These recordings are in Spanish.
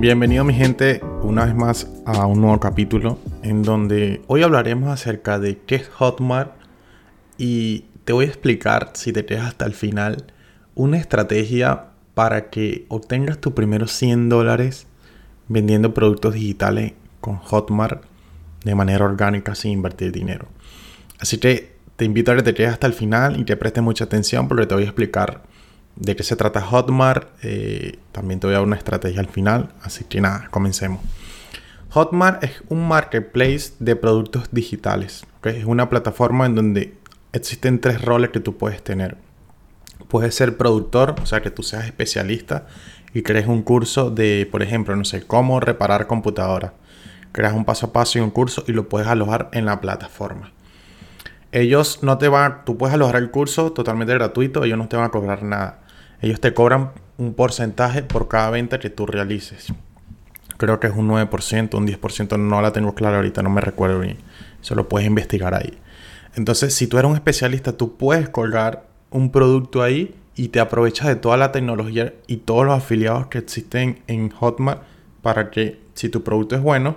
Bienvenido mi gente una vez más a un nuevo capítulo en donde hoy hablaremos acerca de qué es Hotmart y te voy a explicar, si te quedas hasta el final, una estrategia para que obtengas tus primeros 100 dólares vendiendo productos digitales con Hotmart de manera orgánica sin invertir dinero. Así que te invito a que te quedes hasta el final y te prestes mucha atención porque te voy a explicar de qué se trata Hotmart. Eh, también te voy a dar una estrategia al final. Así que nada, comencemos. Hotmart es un marketplace de productos digitales. Es una plataforma en donde existen tres roles que tú puedes tener. Puedes ser productor, o sea que tú seas especialista y crees un curso de, por ejemplo, no sé, cómo reparar computadora. Creas un paso a paso y un curso y lo puedes alojar en la plataforma. Ellos no te van, tú puedes alojar el curso totalmente gratuito, ellos no te van a cobrar nada. Ellos te cobran un porcentaje por cada venta que tú realices. Creo que es un 9%, un 10%, no la tengo clara ahorita, no me recuerdo bien. Eso lo puedes investigar ahí. Entonces, si tú eres un especialista, tú puedes colgar un producto ahí y te aprovechas de toda la tecnología y todos los afiliados que existen en Hotmart para que si tu producto es bueno,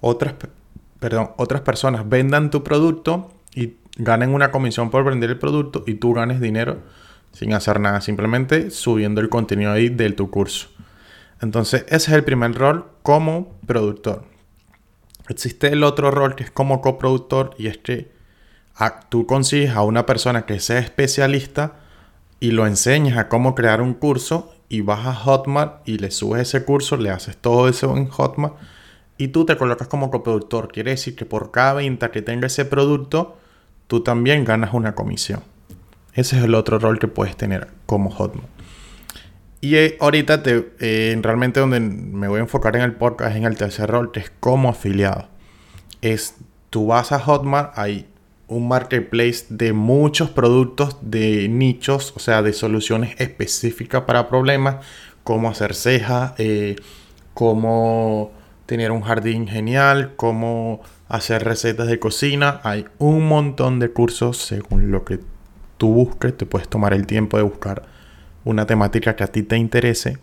otras, perdón, otras personas vendan tu producto y ganen una comisión por vender el producto y tú ganes dinero sin hacer nada, simplemente subiendo el contenido ahí de tu curso. Entonces, ese es el primer rol como productor. Existe el otro rol que es como coproductor y es que tú consigues a una persona que sea especialista y lo enseñas a cómo crear un curso y vas a Hotmart y le subes ese curso, le haces todo eso en Hotmart y tú te colocas como coproductor. Quiere decir que por cada venta que tenga ese producto, tú también ganas una comisión. Ese es el otro rol que puedes tener como Hotmart. Y eh, ahorita eh, realmente donde me voy a enfocar en el podcast es en el tercer rol, que es como afiliado. Es tú vas a Hotmart, hay un marketplace de muchos productos de nichos, o sea, de soluciones específicas para problemas, como hacer cejas, eh, cómo tener un jardín genial, cómo hacer recetas de cocina. Hay un montón de cursos según lo que tú busques. Te puedes tomar el tiempo de buscar una temática que a ti te interese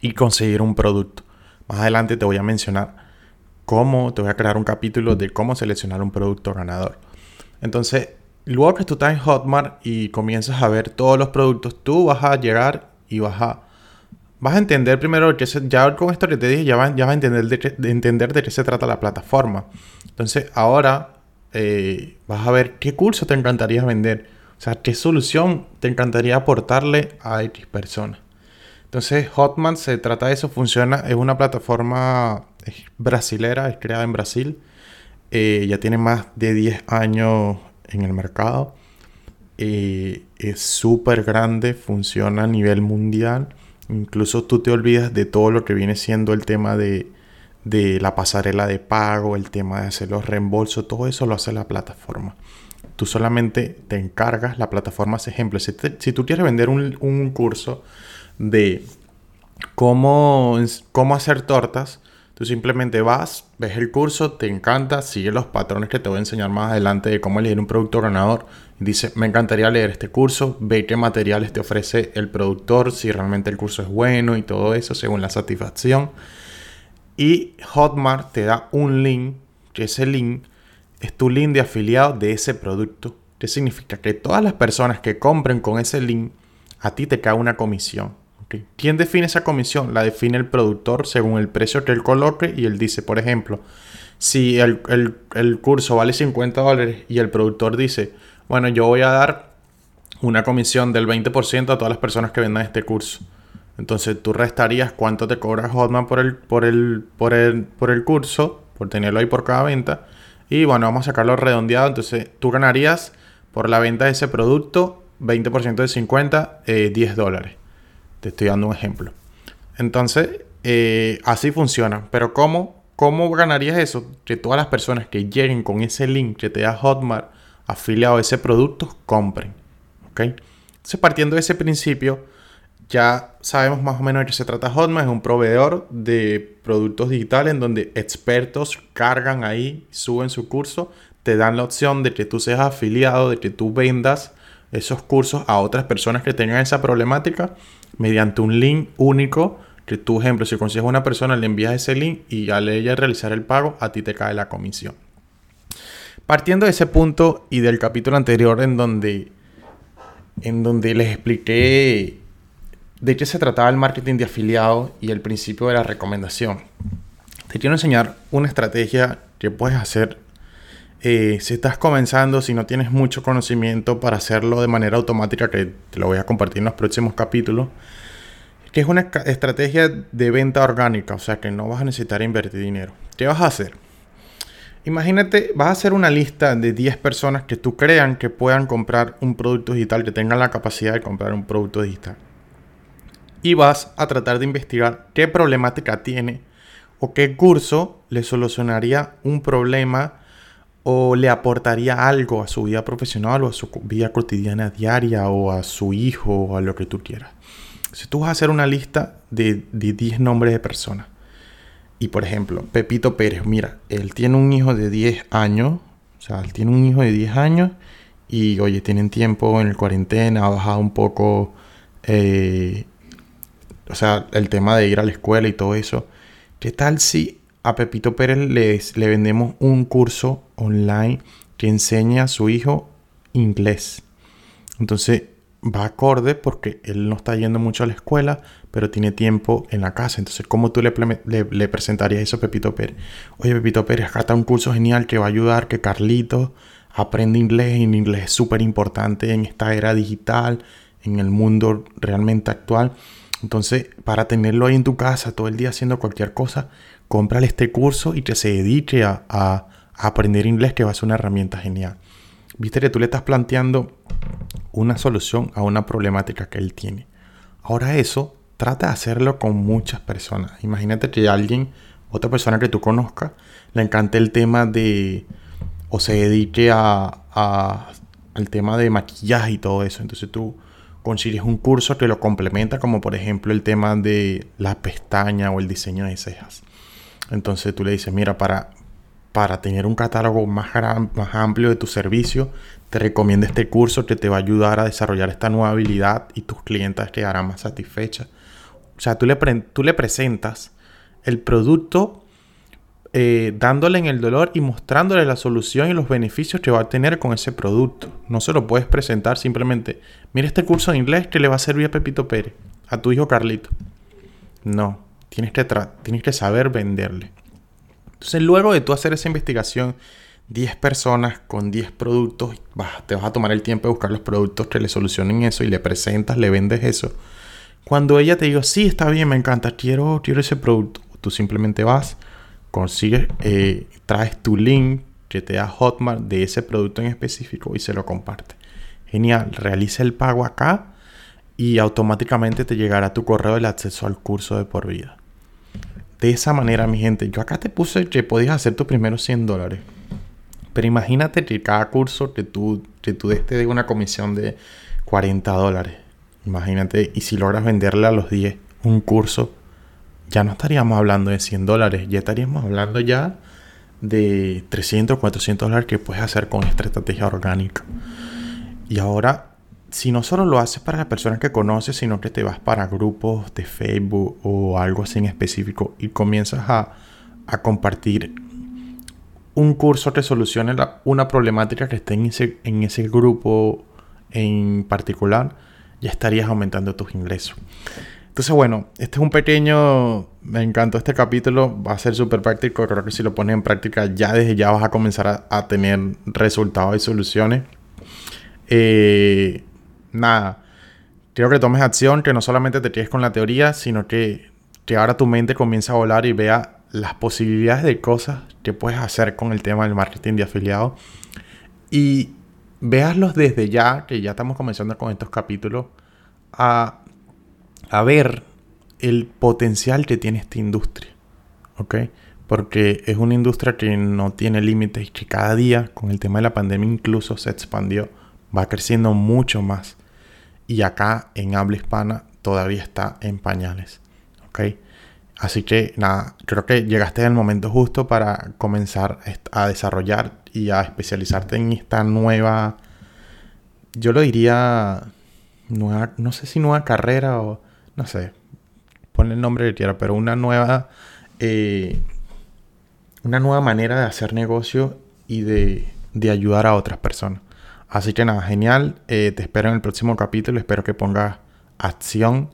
y conseguir un producto. Más adelante te voy a mencionar cómo, te voy a crear un capítulo de cómo seleccionar un producto ganador. Entonces, luego que tú estás en Hotmart y comienzas a ver todos los productos, tú vas a llegar y vas a vas a entender primero que ya con esto que te dije, ya vas, ya a entender de, entender de qué se trata la plataforma. Entonces, ahora eh, vas a ver qué curso te encantaría vender. O sea, qué solución te encantaría aportarle a X personas. Entonces, Hotman se trata de eso, funciona, es una plataforma brasilera, es creada en Brasil. Eh, ya tiene más de 10 años en el mercado. Eh, es súper grande, funciona a nivel mundial. Incluso tú te olvidas de todo lo que viene siendo el tema de, la pasarela de pago, el tema de hacer los reembolsos, todo eso lo hace la plataforma. Tú solamente te encargas, la plataforma hace ejemplo. Si, tú quieres vender un, curso de cómo, cómo hacer tortas, Tú simplemente vas, ves el curso, te encanta, sigue los patrones que te voy a enseñar más adelante de cómo elegir un producto ganador. Dice, me encantaría leer este curso, ve qué materiales te ofrece el productor, si realmente el curso es bueno y todo eso según la satisfacción. Y Hotmart te da un link, que ese link es tu link de afiliado de ese producto. ¿Qué significa? Que todas las personas que compren con ese link, a ti te cae una comisión. ¿Quién define esa comisión? La define el productor según el precio que él coloque y él dice, por ejemplo, si el, curso vale 50 dólares y el productor dice, bueno, yo voy a dar una comisión del 20% a todas las personas que vendan este curso. Entonces tú restarías cuánto te cobra Hotman por el, por el, por el, por el curso, por tenerlo ahí por cada venta. Y bueno, vamos a sacarlo redondeado. Entonces tú ganarías por la venta de ese producto 20% de 50, 10 dólares. Te estoy dando un ejemplo. Entonces, eh, así funciona. Pero ¿cómo, ¿cómo ganarías eso? Que todas las personas que lleguen con ese link que te da Hotmart afiliado a ese producto, compren. ¿Ok? Entonces, partiendo de ese principio, ya sabemos más o menos de qué se trata Hotmart. Es un proveedor de productos digitales en donde expertos cargan ahí, suben su curso, te dan la opción de que tú seas afiliado, de que tú vendas esos cursos a otras personas que tengan esa problemática mediante un link único que tu ejemplo, si consigues una persona, le envías ese link y al ella realizar el pago, a ti te cae la comisión. Partiendo de ese punto y del capítulo anterior en donde, en donde les expliqué de qué se trataba el marketing de afiliados y el principio de la recomendación, te quiero enseñar una estrategia que puedes hacer eh, si estás comenzando, si no tienes mucho conocimiento para hacerlo de manera automática, que te lo voy a compartir en los próximos capítulos que es una estrategia de venta orgánica, o sea que no vas a necesitar invertir dinero. ¿Qué vas a hacer? Imagínate, vas a hacer una lista de 10 personas que tú crean que puedan comprar un producto digital, que tengan la capacidad de comprar un producto digital. Y vas a tratar de investigar qué problemática tiene o qué curso le solucionaría un problema o le aportaría algo a su vida profesional o a su vida cotidiana diaria o a su hijo o a lo que tú quieras. Si tú vas a hacer una lista de, 10 nombres de personas, y por ejemplo, Pepito Pérez, mira, él tiene un hijo de 10 años, o sea, él tiene un hijo de 10 años, y oye, tienen tiempo en el cuarentena, ha bajado un poco, eh, o sea, el tema de ir a la escuela y todo eso. ¿Qué tal si a Pepito Pérez le, vendemos un curso online que enseña a su hijo inglés? Entonces, va acorde porque él no está yendo mucho a la escuela, pero tiene tiempo en la casa. Entonces, ¿cómo tú le, presentarías eso a Pepito Pérez? Oye, Pepito Pérez, acá está un curso genial que va a ayudar que Carlito aprende inglés. Y inglés es súper importante en esta era digital, en el mundo realmente actual. Entonces, para tenerlo ahí en tu casa todo el día haciendo cualquier cosa, cómprale este curso y que se dedique a, a aprender inglés, que va a ser una herramienta genial. Viste que tú le estás planteando una solución a una problemática que él tiene. Ahora eso, trata de hacerlo con muchas personas. Imagínate que alguien, otra persona que tú conozcas, le encante el tema de, o se dedique a, al tema de maquillaje y todo eso. Entonces tú consigues un curso que lo complementa, como por ejemplo el tema de la pestaña o el diseño de cejas. Entonces tú le dices, mira, para, para tener un catálogo más, más amplio de tu servicio, te recomiendo este curso que te va a ayudar a desarrollar esta nueva habilidad y tus clientes quedarán más satisfechas. O sea, tú le, tú le presentas el producto eh, dándole en el dolor y mostrándole la solución y los beneficios que va a tener con ese producto. No se lo puedes presentar simplemente, mira este curso de inglés que le va a servir a Pepito Pérez, a tu hijo Carlito. No, tienes que, tienes que saber venderle. Entonces, luego de tú hacer esa investigación, 10 personas con 10 productos, te vas a tomar el tiempo de buscar los productos que le solucionen eso y le presentas, le vendes eso. Cuando ella te diga, sí, está bien, me encanta, quiero, quiero ese producto, tú simplemente vas, consigues, eh, traes tu link que te da Hotmart de ese producto en específico y se lo comparte. Genial, realiza el pago acá y automáticamente te llegará tu correo el acceso al curso de por vida. De esa manera, mi gente, yo acá te puse que podías hacer tus primeros 100 dólares. Pero imagínate que cada curso que tú, que tú te dé una comisión de 40 dólares. Imagínate, y si logras venderle a los 10 un curso, ya no estaríamos hablando de 100 dólares, ya estaríamos hablando ya de 300, 400 dólares que puedes hacer con esta estrategia orgánica. Y ahora si no solo lo haces para las personas que conoces, sino que te vas para grupos de Facebook o algo así en específico y comienzas a, compartir un curso que solucione una problemática que esté en ese, en ese grupo en particular, ya estarías aumentando tus ingresos. Entonces, bueno, este es un pequeño. Me encantó este capítulo. Va a ser súper práctico. Creo que si lo pones en práctica, ya desde ya vas a comenzar a, tener resultados y soluciones. Eh, nada, quiero que tomes acción, que no solamente te quedes con la teoría, sino que, que ahora tu mente comience a volar y vea las posibilidades de cosas que puedes hacer con el tema del marketing de afiliados. Y veaslos desde ya, que ya estamos comenzando con estos capítulos, a, a ver el potencial que tiene esta industria. ¿Ok? Porque es una industria que no tiene límites y que cada día, con el tema de la pandemia, incluso se expandió, va creciendo mucho más y acá en habla hispana todavía está en pañales. ¿Ok? Así que nada, creo que llegaste el momento justo para comenzar a desarrollar y a especializarte en esta nueva, yo lo diría, nueva, no sé si nueva carrera o no sé, ponle el nombre que quiera, pero una nueva, eh, una nueva manera de hacer negocio y de, de, ayudar a otras personas. Así que nada, genial. Eh, te espero en el próximo capítulo. Espero que pongas acción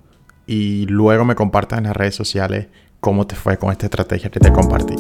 y luego me compartas en las redes sociales cómo te fue con esta estrategia que te compartí.